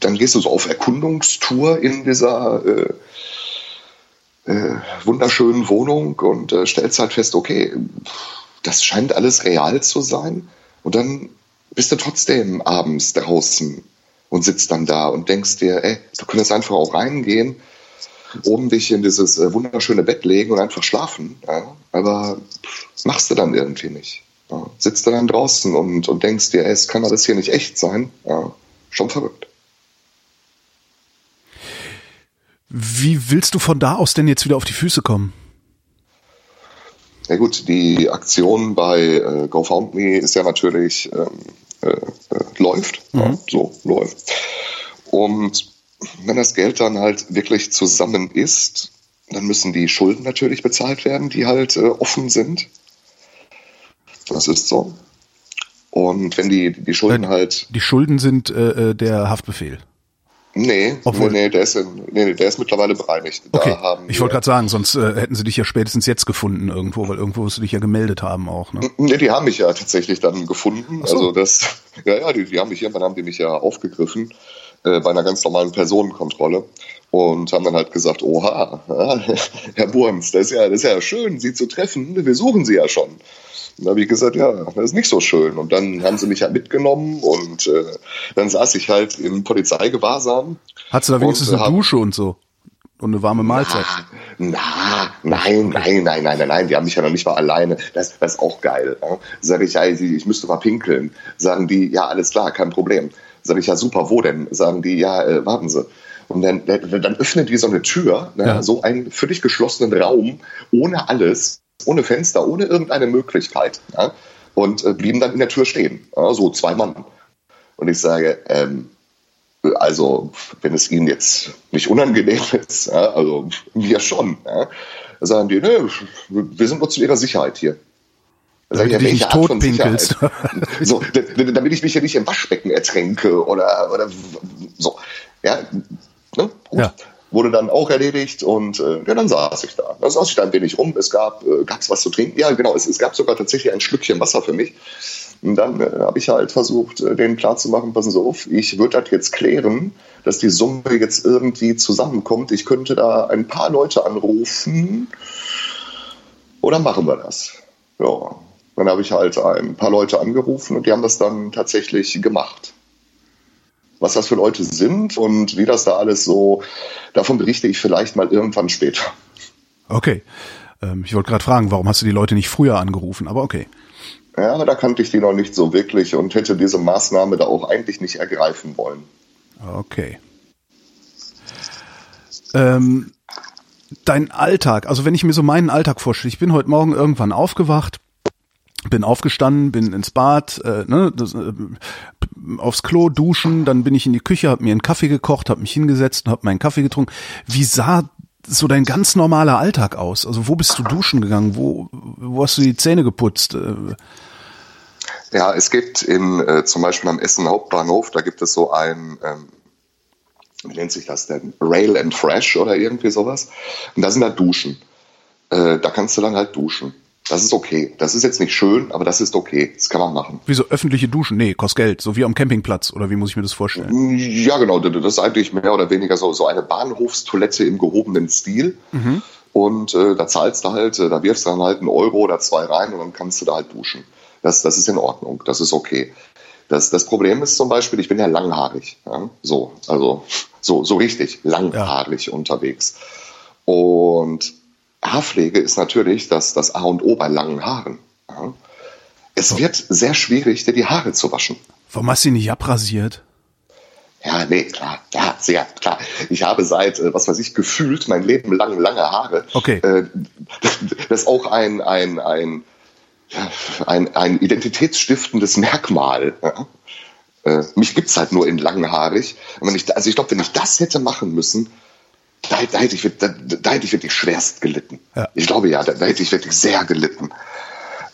dann gehst du so auf Erkundungstour in dieser äh, äh, wunderschönen Wohnung und äh, stellst halt fest, okay, das scheint alles real zu sein. Und dann bist du trotzdem abends draußen und sitzt dann da und denkst dir, ey, du könntest einfach auch reingehen, oben dich in dieses äh, wunderschöne Bett legen und einfach schlafen. Ja? Aber das machst du dann irgendwie nicht. Ja? Sitzt du dann draußen und, und denkst dir, ey, es kann alles hier nicht echt sein. Ja? Schon verrückt. Wie willst du von da aus denn jetzt wieder auf die Füße kommen? Ja gut, die Aktion bei äh, GoFundMe ist ja natürlich ähm, äh, äh, läuft, mhm. ja, so läuft. Und wenn das Geld dann halt wirklich zusammen ist, dann müssen die Schulden natürlich bezahlt werden, die halt äh, offen sind. Das ist so. Und wenn die, die Schulden äh, halt. Die Schulden sind äh, äh der Haftbefehl. Nee, Obwohl, nee, der ist, in, nee, der ist mittlerweile bereinigt. Okay. ich wollte gerade sagen, sonst äh, hätten sie dich ja spätestens jetzt gefunden irgendwo, weil irgendwo musst du dich ja gemeldet haben auch. Ne? Nee, die haben mich ja tatsächlich dann gefunden. So. Also das, ja, ja, die, die haben mich irgendwann haben die mich ja aufgegriffen äh, bei einer ganz normalen Personenkontrolle und haben dann halt gesagt, oha, ja, Herr Burms, das ist ja, das ist ja schön, Sie zu treffen, wir suchen Sie ja schon. Und da habe ich gesagt, ja, das ist nicht so schön. Und dann haben sie mich halt mitgenommen und äh, dann saß ich halt im Polizeigewahrsam. Hattest du da wenigstens und, eine hab, Dusche und so? Und eine warme Mahlzeit? Na, na, nein, nein, nein, nein, nein, nein, die haben mich ja noch nicht mal alleine. Das, das ist auch geil. Ne? Sag ich, ja, ich müsste mal pinkeln. Sagen die, ja, alles klar, kein Problem. Sag ich, ja, super, wo denn? Sagen die, ja, äh, warten Sie. Und dann, dann öffnet die so eine Tür, ne? ja. so einen völlig geschlossenen Raum, ohne alles ohne Fenster, ohne irgendeine Möglichkeit. Ja, und äh, blieben dann in der Tür stehen. Ja, so zwei Mann. Und ich sage, ähm, also wenn es Ihnen jetzt nicht unangenehm ist, also mir schon, sagen die, ne, wir sind nur zu Ihrer Sicherheit hier. Damit du dich nicht totpinkelst. so, damit ich mich ja nicht im Waschbecken ertränke oder, oder so. Ja, ne? Gut. Ja wurde dann auch erledigt und äh, ja, dann saß ich da. Dann saß ich da ein wenig rum. Es gab äh, gab's was zu trinken. Ja, genau, es, es gab sogar tatsächlich ein Schlückchen Wasser für mich. Und dann äh, habe ich halt versucht, äh, denen klarzumachen, passen Sie auf, ich würde das jetzt klären, dass die Summe jetzt irgendwie zusammenkommt. Ich könnte da ein paar Leute anrufen oder machen wir das? Ja, dann habe ich halt ein paar Leute angerufen und die haben das dann tatsächlich gemacht was das für Leute sind und wie das da alles so, davon berichte ich vielleicht mal irgendwann später. Okay. Ähm, ich wollte gerade fragen, warum hast du die Leute nicht früher angerufen, aber okay. Ja, da kannte ich die noch nicht so wirklich und hätte diese Maßnahme da auch eigentlich nicht ergreifen wollen. Okay. Ähm, dein Alltag, also wenn ich mir so meinen Alltag vorstelle, ich bin heute Morgen irgendwann aufgewacht, bin aufgestanden, bin ins Bad, äh, ne, das, äh, aufs Klo duschen, dann bin ich in die Küche, habe mir einen Kaffee gekocht, habe mich hingesetzt und habe meinen Kaffee getrunken. Wie sah so dein ganz normaler Alltag aus? Also wo bist du duschen gegangen? Wo, wo hast du die Zähne geputzt? Äh, ja, es gibt in äh, zum Beispiel am Essen Hauptbahnhof, da gibt es so ein ähm, wie nennt sich das denn? Rail and Fresh oder irgendwie sowas. Und da sind halt Duschen. Äh, da kannst du dann halt duschen. Das ist okay. Das ist jetzt nicht schön, aber das ist okay. Das kann man machen. Wie so öffentliche Duschen? Nee, kostet Geld. So wie am Campingplatz. Oder wie muss ich mir das vorstellen? Ja, genau. Das ist eigentlich mehr oder weniger so, so eine Bahnhofstoilette im gehobenen Stil. Mhm. Und äh, da zahlst du halt, äh, da wirfst du dann halt einen Euro oder zwei rein und dann kannst du da halt duschen. Das, das ist in Ordnung. Das ist okay. Das, das Problem ist zum Beispiel, ich bin ja langhaarig. Ja? So, also so, so richtig langhaarig ja. unterwegs. Und Haarpflege ist natürlich das, das A und O bei langen Haaren. Ja? Es wird sehr schwierig, dir die Haare zu waschen. Warum hast du die nicht abrasiert? Ja, nee, klar, ja, sehr klar. Ich habe seit, äh, was weiß ich, gefühlt mein Leben lang lange Haare. Okay. Äh, das ist auch ein, ein, ein, ein, ein identitätsstiftendes Merkmal. Äh, mich gibt's halt nur in langhaarig. Also ich glaube, wenn ich das hätte machen müssen, da, da, hätte ich, da, da hätte ich wirklich schwerst gelitten. Ja. Ich glaube ja, da, hätte ich wirklich sehr gelitten.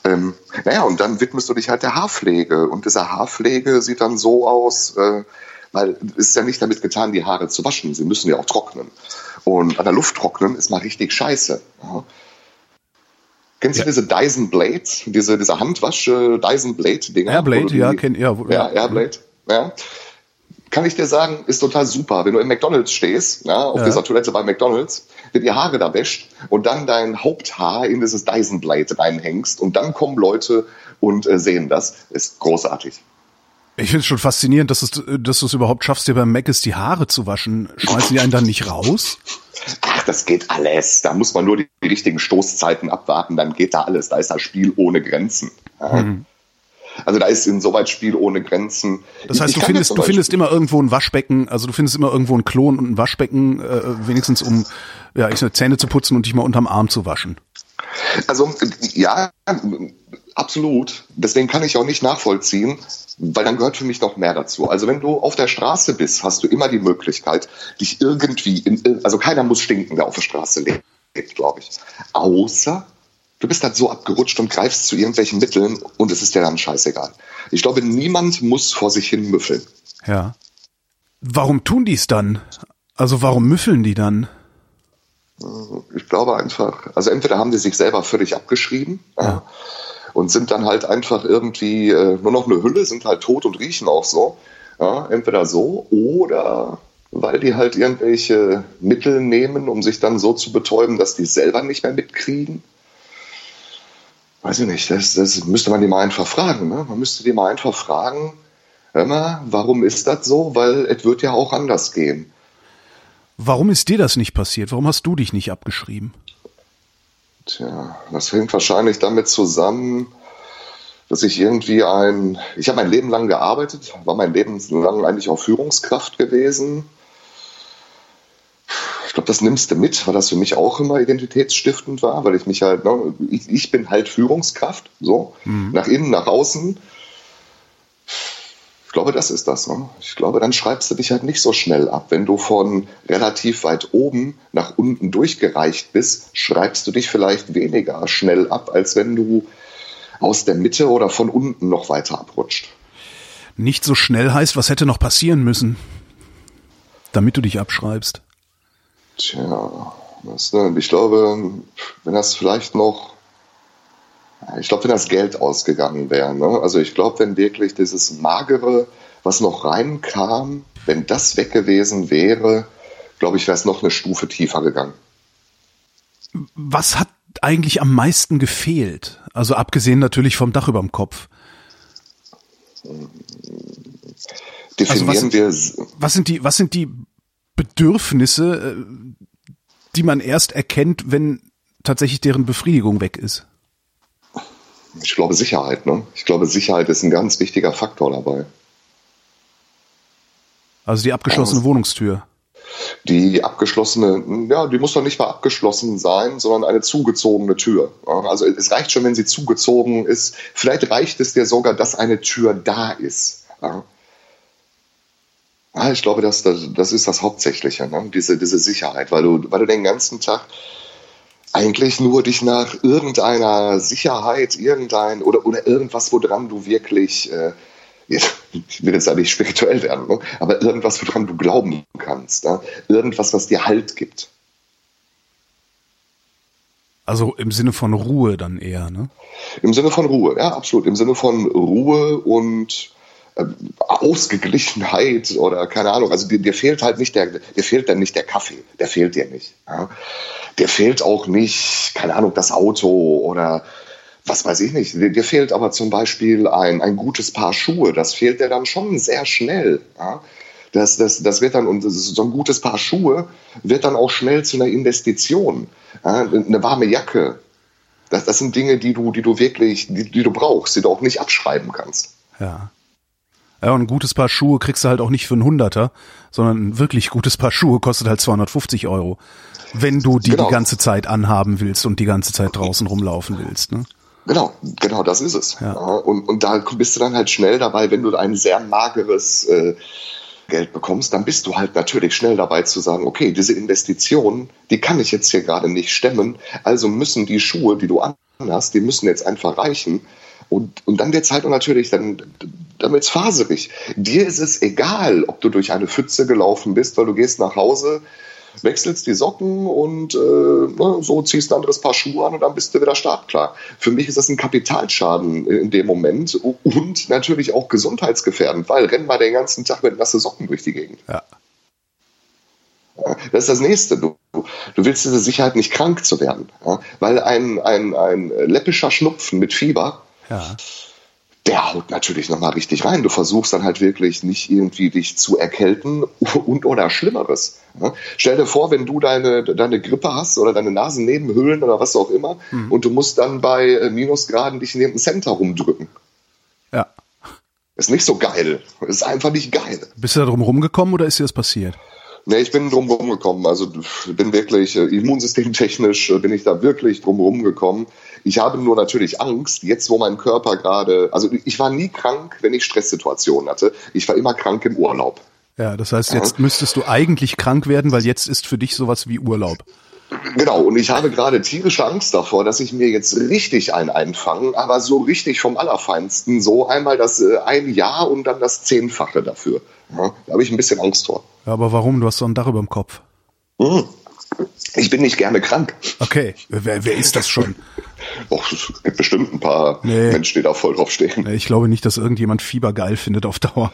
Ähm, naja, und dann widmest du dich halt der Haarpflege. Und diese Haarpflege sieht dann so aus, äh, weil es ist ja nicht damit getan, die Haare zu waschen. Sie müssen ja auch trocknen. Und an der Luft trocknen ist mal richtig scheiße. Ja. Kennst ja. du diese Dyson Blades, diese, diese Handwasche Dyson Blade Dinger? Airblade, ja, kenn, ja. Ja, Airblade, ja. Kann ich dir sagen, ist total super. Wenn du im McDonalds stehst, ja, auf ja. dieser Toilette bei McDonalds, dir die Haare da wäscht und dann dein Haupthaar in dieses Dyson Blade reinhängst und dann kommen Leute und äh, sehen das, ist großartig. Ich finde es schon faszinierend, dass, es, dass du es überhaupt schaffst, dir beim Mac ist die Haare zu waschen. Schmeißen die einen dann nicht raus? Ach, das geht alles. Da muss man nur die, die richtigen Stoßzeiten abwarten, dann geht da alles. Da ist das Spiel ohne Grenzen. Ja. Mhm. Also da ist insoweit Spiel ohne Grenzen. Das heißt, ich, du findest, du findest immer irgendwo ein Waschbecken, also du findest immer irgendwo ein Klon und ein Waschbecken, äh, wenigstens um ja, ich sag, Zähne zu putzen und dich mal unterm Arm zu waschen. Also ja, absolut. Deswegen kann ich auch nicht nachvollziehen, weil dann gehört für mich noch mehr dazu. Also wenn du auf der Straße bist, hast du immer die Möglichkeit, dich irgendwie, in, also keiner muss stinken, der auf der Straße lebt, glaube ich. Außer du bist halt so abgerutscht und greifst zu irgendwelchen Mitteln und es ist dir dann scheißegal. Ich glaube, niemand muss vor sich hin müffeln. Ja. Warum tun die es dann? Also warum müffeln die dann? Ich glaube einfach, also entweder haben die sich selber völlig abgeschrieben. Ja und sind dann halt einfach irgendwie äh, nur noch eine Hülle, sind halt tot und riechen auch so. Ja, entweder so oder weil die halt irgendwelche Mittel nehmen, um sich dann so zu betäuben, dass die es selber nicht mehr mitkriegen. Weiß ich nicht, das, das müsste man die mal einfach fragen. Ne? Man müsste die mal einfach fragen, mal, warum ist das so? Weil es wird ja auch anders gehen. Warum ist dir das nicht passiert? Warum hast du dich nicht abgeschrieben? Tja, das hängt wahrscheinlich damit zusammen, dass ich irgendwie ein, ich habe mein Leben lang gearbeitet, war mein Leben lang eigentlich auch Führungskraft gewesen. Ich glaube, das nimmst du mit, weil das für mich auch immer identitätsstiftend war, weil ich mich halt, ne, ich, ich bin halt Führungskraft, so, mhm. nach innen, nach außen glaube, das ist das. Ne? Ich glaube, dann schreibst du dich halt nicht so schnell ab. Wenn du von relativ weit oben nach unten durchgereicht bist, schreibst du dich vielleicht weniger schnell ab, als wenn du aus der Mitte oder von unten noch weiter abrutscht. Nicht so schnell heißt, was hätte noch passieren müssen, damit du dich abschreibst? Tja, das, ne, ich glaube, wenn das vielleicht noch ich glaube, wenn das Geld ausgegangen wäre, ne? also ich glaube, wenn wirklich dieses Magere, was noch reinkam, wenn das weg gewesen wäre, glaube ich, wäre es noch eine Stufe tiefer gegangen. Was hat eigentlich am meisten gefehlt? Also abgesehen natürlich vom Dach über dem Kopf. Definieren also was, wir. Was sind die, was sind die Bedürfnisse, äh, die man erst erkennt, wenn tatsächlich deren Befriedigung weg ist? Ich glaube Sicherheit. Ne? Ich glaube Sicherheit ist ein ganz wichtiger Faktor dabei. Also die abgeschlossene also, Wohnungstür. Die abgeschlossene, ja, die muss doch nicht mal abgeschlossen sein, sondern eine zugezogene Tür. Also es reicht schon, wenn sie zugezogen ist. Vielleicht reicht es dir sogar, dass eine Tür da ist. Ja. ich glaube, das, das, das ist das Hauptsächliche, ne? diese, diese Sicherheit, weil du, weil du den ganzen Tag eigentlich nur dich nach irgendeiner Sicherheit, irgendein oder, oder irgendwas, woran du wirklich, äh, ich will jetzt eigentlich spirituell werden, ne? aber irgendwas, woran du glauben kannst, ne? irgendwas, was dir Halt gibt. Also im Sinne von Ruhe dann eher, ne? Im Sinne von Ruhe, ja, absolut. Im Sinne von Ruhe und Ausgeglichenheit oder keine Ahnung. Also dir, dir, fehlt halt nicht der, dir fehlt dann nicht der Kaffee, der fehlt dir nicht. Ja? Der fehlt auch nicht, keine Ahnung, das Auto oder was weiß ich nicht, dir, dir, fehlt aber zum Beispiel ein, ein gutes Paar Schuhe, das fehlt dir dann schon sehr schnell. Ja? Das, das, das wird dann, und so ein gutes Paar Schuhe wird dann auch schnell zu einer Investition. Ja? Eine warme Jacke, das, das sind Dinge, die du, die du wirklich, die, die du brauchst, die du auch nicht abschreiben kannst. Ja. Ja, und ein gutes Paar Schuhe kriegst du halt auch nicht für einen Hunderter, sondern ein wirklich gutes Paar Schuhe kostet halt 250 Euro. Wenn du die genau. die ganze Zeit anhaben willst und die ganze Zeit draußen rumlaufen willst, ne? Genau, genau, das ist es. Ja. Und, und da bist du dann halt schnell dabei, wenn du ein sehr mageres äh, Geld bekommst, dann bist du halt natürlich schnell dabei zu sagen, okay, diese Investition, die kann ich jetzt hier gerade nicht stemmen, also müssen die Schuhe, die du anhast, die müssen jetzt einfach reichen. Und, und dann wird's halt natürlich, dann, dann wird's faserig. Dir ist es egal, ob du durch eine Pfütze gelaufen bist, weil du gehst nach Hause, wechselst die Socken und äh, ne, so ziehst ein anderes Paar Schuhe an und dann bist du wieder startklar. Für mich ist das ein Kapitalschaden in dem Moment und natürlich auch gesundheitsgefährdend, weil renn mal den ganzen Tag mit nasse Socken durch die Gegend. Ja. Das ist das Nächste. Du, du willst diese Sicherheit nicht krank zu werden, ja? weil ein, ein, ein läppischer Schnupfen mit Fieber ja der haut natürlich nochmal richtig rein. Du versuchst dann halt wirklich nicht irgendwie dich zu erkälten und oder Schlimmeres. Ja? Stell dir vor, wenn du deine, deine Grippe hast oder deine Nasennebenhöhlen oder was auch immer mhm. und du musst dann bei äh, Minusgraden dich neben dem Center rumdrücken. Ja. Ist nicht so geil. Ist einfach nicht geil. Bist du da drum rumgekommen oder ist dir das passiert? Nee, ich bin drum rumgekommen. Also bin wirklich äh, immunsystemtechnisch äh, bin ich da wirklich drum rumgekommen. Ich habe nur natürlich Angst, jetzt wo mein Körper gerade, also ich war nie krank, wenn ich Stresssituationen hatte. Ich war immer krank im Urlaub. Ja, das heißt, jetzt ja. müsstest du eigentlich krank werden, weil jetzt ist für dich sowas wie Urlaub. Genau, und ich habe gerade tierische Angst davor, dass ich mir jetzt richtig ein einfange, aber so richtig vom Allerfeinsten, so einmal das äh, ein Jahr und dann das Zehnfache dafür. Ja, da habe ich ein bisschen Angst vor. Ja, aber warum? Du hast doch ein Dach über dem Kopf. Hm. Ich bin nicht gerne krank. Okay, wer, wer ist das schon? Och, es gibt bestimmt ein paar nee. Menschen, die da voll drauf stehen. Ich glaube nicht, dass irgendjemand Fieber geil findet auf Dauer.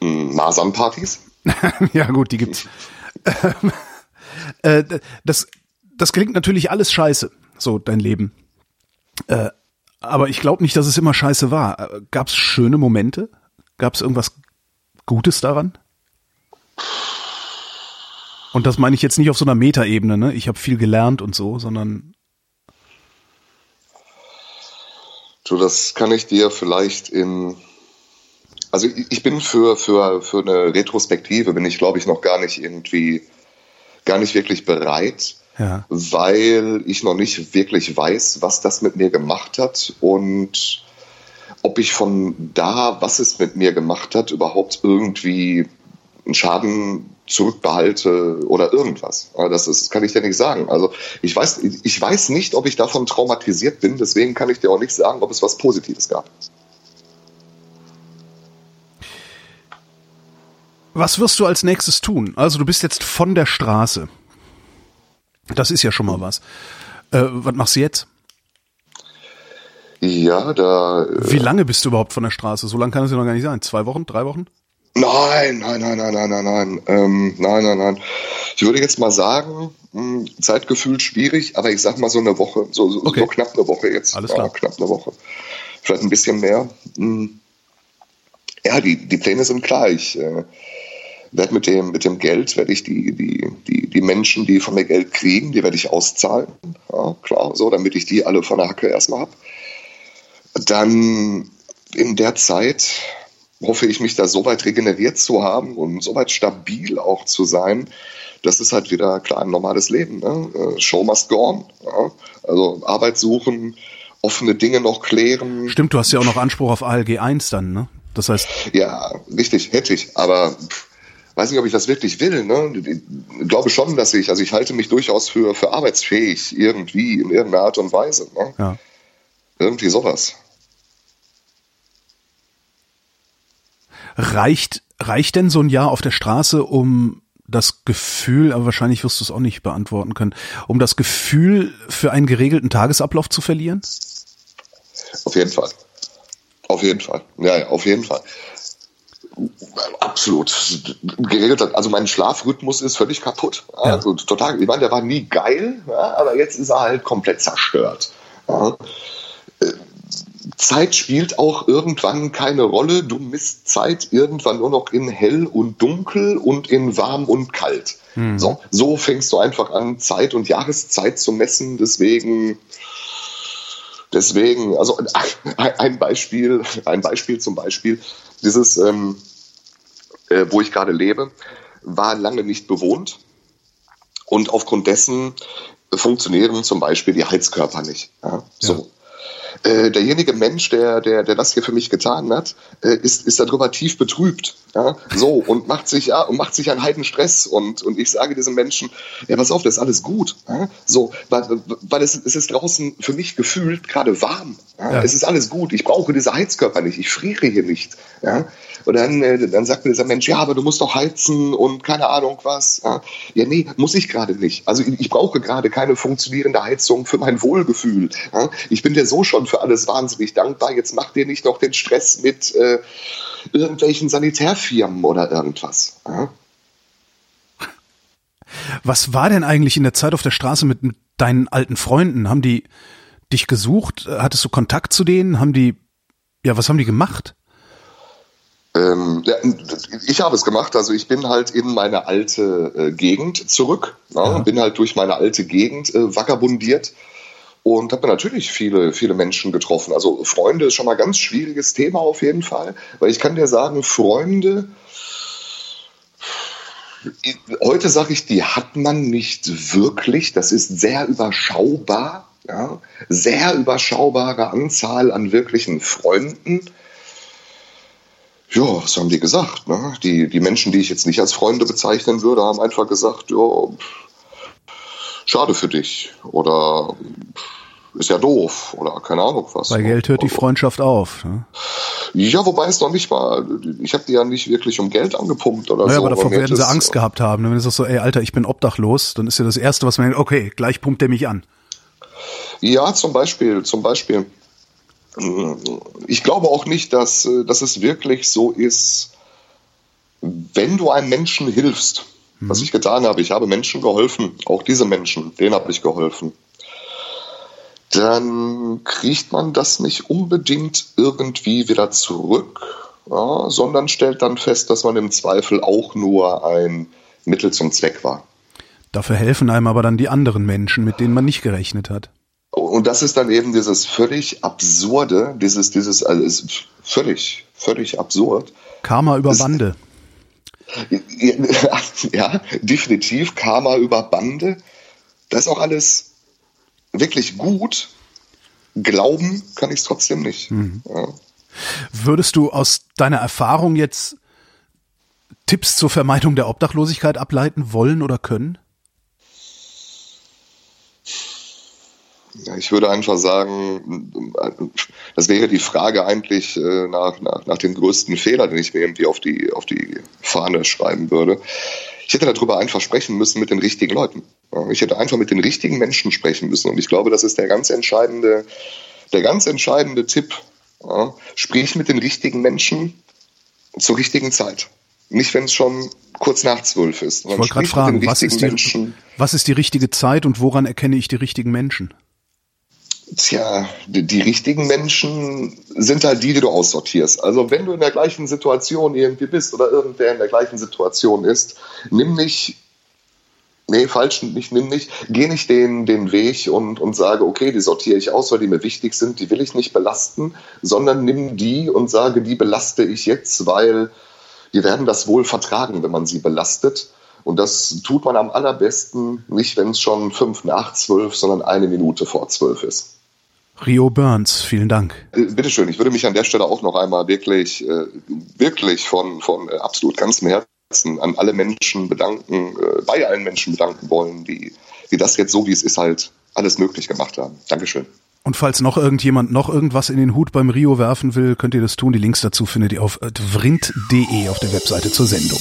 Hm, Masernpartys? ja gut, die gibt's. äh, das, das klingt natürlich alles scheiße, so dein Leben. Äh, aber ich glaube nicht, dass es immer scheiße war. Gab es schöne Momente? Gab es irgendwas Gutes daran? Und das meine ich jetzt nicht auf so einer Metaebene, ne? Ich habe viel gelernt und so, sondern Du, das kann ich dir vielleicht in. Also ich bin für, für, für eine Retrospektive, bin ich, glaube ich, noch gar nicht irgendwie, gar nicht wirklich bereit, ja. weil ich noch nicht wirklich weiß, was das mit mir gemacht hat und ob ich von da, was es mit mir gemacht hat, überhaupt irgendwie einen Schaden zurückbehalte oder irgendwas. Das, ist, kann ich dir nicht sagen. Also ich weiß, ich weiß nicht, ob ich davon traumatisiert bin, deswegen kann ich dir auch nicht sagen, ob es was Positives gab. Was wirst du als nächstes tun? Also du bist jetzt von der Straße. Das ist ja schon mal was. Äh, was machst du jetzt? Ja, da. Äh Wie lange bist du überhaupt von der Straße? So lange kann es ja noch gar nicht sein. Zwei Wochen, drei Wochen? Nein, nein, nein, nein, nein, nein, nein, ähm, nein, nein, nein. Ich würde jetzt mal sagen, mh, hm, Zeitgefühl schwierig, aber ich sag mal so eine Woche, so, so, okay. so knapp eine Woche jetzt. Alles klar. Ja, knapp eine Woche. Vielleicht ein bisschen mehr. Hm. Ja, die, die Pläne sind klar. Ich äh, werde mit dem, mit dem Geld, werde ich die, die, die, die Menschen, die von mir Geld kriegen, die werde ich auszahlen. Ja, klar, so, damit ich die alle von der Hacke erstmal habe. Dann in der Zeit hoffe ich, mich da so weit regeneriert zu haben und so weit stabil auch zu sein, das ist halt wieder klar ein normales Leben. Ne? Äh, Show must go on. Ja? Also Arbeit suchen, offene Dinge noch klären. Stimmt, du hast ja auch noch Anspruch auf ALG 1 dann, ne? Das heißt. Ja, richtig, hätte ich. Aber pff, weiß nicht, ob ich das wirklich will. Ne? Ich glaube schon, dass ich, also ich halte mich durchaus für, für arbeitsfähig, irgendwie, in irgendeiner Art und Weise. Ne? Ja. Irgendwie sowas. Reicht, reicht denn so ein Jahr auf der Straße, um das Gefühl, aber wahrscheinlich wirst du es auch nicht beantworten können, um das Gefühl für einen geregelten Tagesablauf zu verlieren? Auf jeden Fall. Auf jeden Fall. Ja, ja auf jeden Fall. Absolut. Geregelt, also mein Schlafrhythmus ist völlig kaputt. Ja. Also total. Ich meine, der war nie geil, ja, aber jetzt ist er halt komplett zerstört. Ja. Äh, Zeit spielt auch irgendwann keine Rolle. Du misst Zeit irgendwann nur noch in hell und dunkel und in warm und kalt. Mhm. So, so fängst du einfach an, Zeit und Jahreszeit zu messen. Deswegen, deswegen, also ein Beispiel, ein Beispiel zum Beispiel, dieses, ähm, äh, wo ich gerade lebe, war lange nicht bewohnt. Und aufgrund dessen funktionieren zum Beispiel die Heizkörper nicht. Ja, so. Äh, derjenige Mensch, der, der, der das hier für mich getan hat, äh, ist, ist darüber tief betrübt. Ja, so, und macht sich, ja, und macht sich einen Heidenstress. Und, und ich sage diesem Menschen, ja, pass auf, das ist alles gut. Ja, so, weil, weil es, es ist draußen für mich gefühlt gerade warm. Ja, ja. Es ist alles gut. Ich brauche diese Heizkörper nicht. Ich friere hier nicht. Ja, und dann, äh, dann sagt mir dieser Mensch, ja, aber du musst doch heizen und keine Ahnung was. Ja, ja nee, muss ich gerade nicht. Also ich, ich brauche gerade keine funktionierende Heizung für mein Wohlgefühl. Ja, ich bin dir so schon für alles wahnsinnig dankbar. Jetzt mach dir nicht noch den Stress mit äh, irgendwelchen Sanitärfirmen oder irgendwas. Ja? Was war denn eigentlich in der Zeit auf der Straße mit, mit deinen alten Freunden? Haben die dich gesucht? Hattest du Kontakt zu denen? Haben die, ja, was haben die gemacht? Ähm, ja, ich habe es gemacht. Also ich bin halt in meine alte äh, Gegend zurück. Ja, ja. Bin halt durch meine alte Gegend äh, vagabundiert und habe natürlich viele, viele Menschen getroffen. Also Freunde ist schon mal ein ganz schwieriges Thema auf jeden Fall, weil ich kann dir sagen, Freunde, heute sage ich, die hat man nicht wirklich. Das ist sehr überschaubar, ja, sehr überschaubare Anzahl an wirklichen Freunden. Ja, was haben die gesagt? Ne? Die, die Menschen, die ich jetzt nicht als Freunde bezeichnen würde, haben einfach gesagt, ja, schade für dich oder ist ja doof oder keine Ahnung was. Bei Geld hört die Freundschaft auf. Ne? Ja, wobei es noch nicht mal, ich habe die ja nicht wirklich um Geld angepumpt oder naja, so. aber davor werden sie Angst gehabt haben. Ne? Wenn es so, ey Alter, ich bin obdachlos, dann ist ja das Erste, was man denkt, okay, gleich pumpt der mich an. Ja, zum Beispiel, zum Beispiel. Ich glaube auch nicht, dass, dass es wirklich so ist, wenn du einem Menschen hilfst, was mhm. ich getan habe. Ich habe Menschen geholfen, auch diese Menschen, denen habe ich geholfen. Dann kriegt man das nicht unbedingt irgendwie wieder zurück, ja, sondern stellt dann fest, dass man im Zweifel auch nur ein Mittel zum Zweck war. Dafür helfen einem aber dann die anderen Menschen, mit denen man nicht gerechnet hat. Und das ist dann eben dieses völlig absurde, dieses, dieses, also völlig, völlig absurd. Karma über Bande. Ja, definitiv Karma über Bande. Das ist auch alles wirklich gut. Glauben kann ich es trotzdem nicht. Mhm. Ja. Würdest du aus deiner Erfahrung jetzt Tipps zur Vermeidung der Obdachlosigkeit ableiten wollen oder können? Ja, ich würde einfach sagen, das wäre die Frage eigentlich äh, nach, nach, nach dem größten Fehler, den ich mir irgendwie auf die, auf die Fahne schreiben würde. Ich hätte darüber einfach sprechen müssen mit den richtigen Leuten. Ich hätte einfach mit den richtigen Menschen sprechen müssen. Und ich glaube, das ist der ganz entscheidende, der ganz entscheidende Tipp. Sprich mit den richtigen Menschen zur richtigen Zeit. Nicht, wenn es schon kurz nach zwölf ist. Ich wollte gerade fragen, was ist, die, was ist die richtige Zeit und woran erkenne ich die richtigen Menschen? Tja, die, die, richtigen Menschen sind halt die, die du aussortierst. Also wenn du in der gleichen Situation irgendwie bist oder irgendwer in der gleichen Situation ist, nimm nicht, nee, falsch, nicht, nimm nicht, geh nicht den, den Weg und, und sage, okay, die sortiere ich aus, weil die mir wichtig sind, die will ich nicht belasten, sondern nimm die und sage, die belaste ich jetzt, weil die werden das wohl vertragen, wenn man sie belastet. Und das tut man am allerbesten nicht, wenn es schon fünf nach zwölf, sondern eine Minute vor zwölf ist. Rio Burns, vielen Dank. Äh, bitteschön, ich würde mich an der Stelle auch noch einmal wirklich, äh, wirklich von, von äh, absolut ganzem Herzen an alle Menschen bedanken, bei allen Menschen bedanken wollen, die, die das jetzt so, wie es ist, halt alles möglich gemacht haben. Dankeschön. Und falls noch irgendjemand noch irgendwas in den Hut beim Rio werfen will, könnt ihr das tun. Die Links dazu findet ihr auf vrind.de auf der Webseite zur Sendung.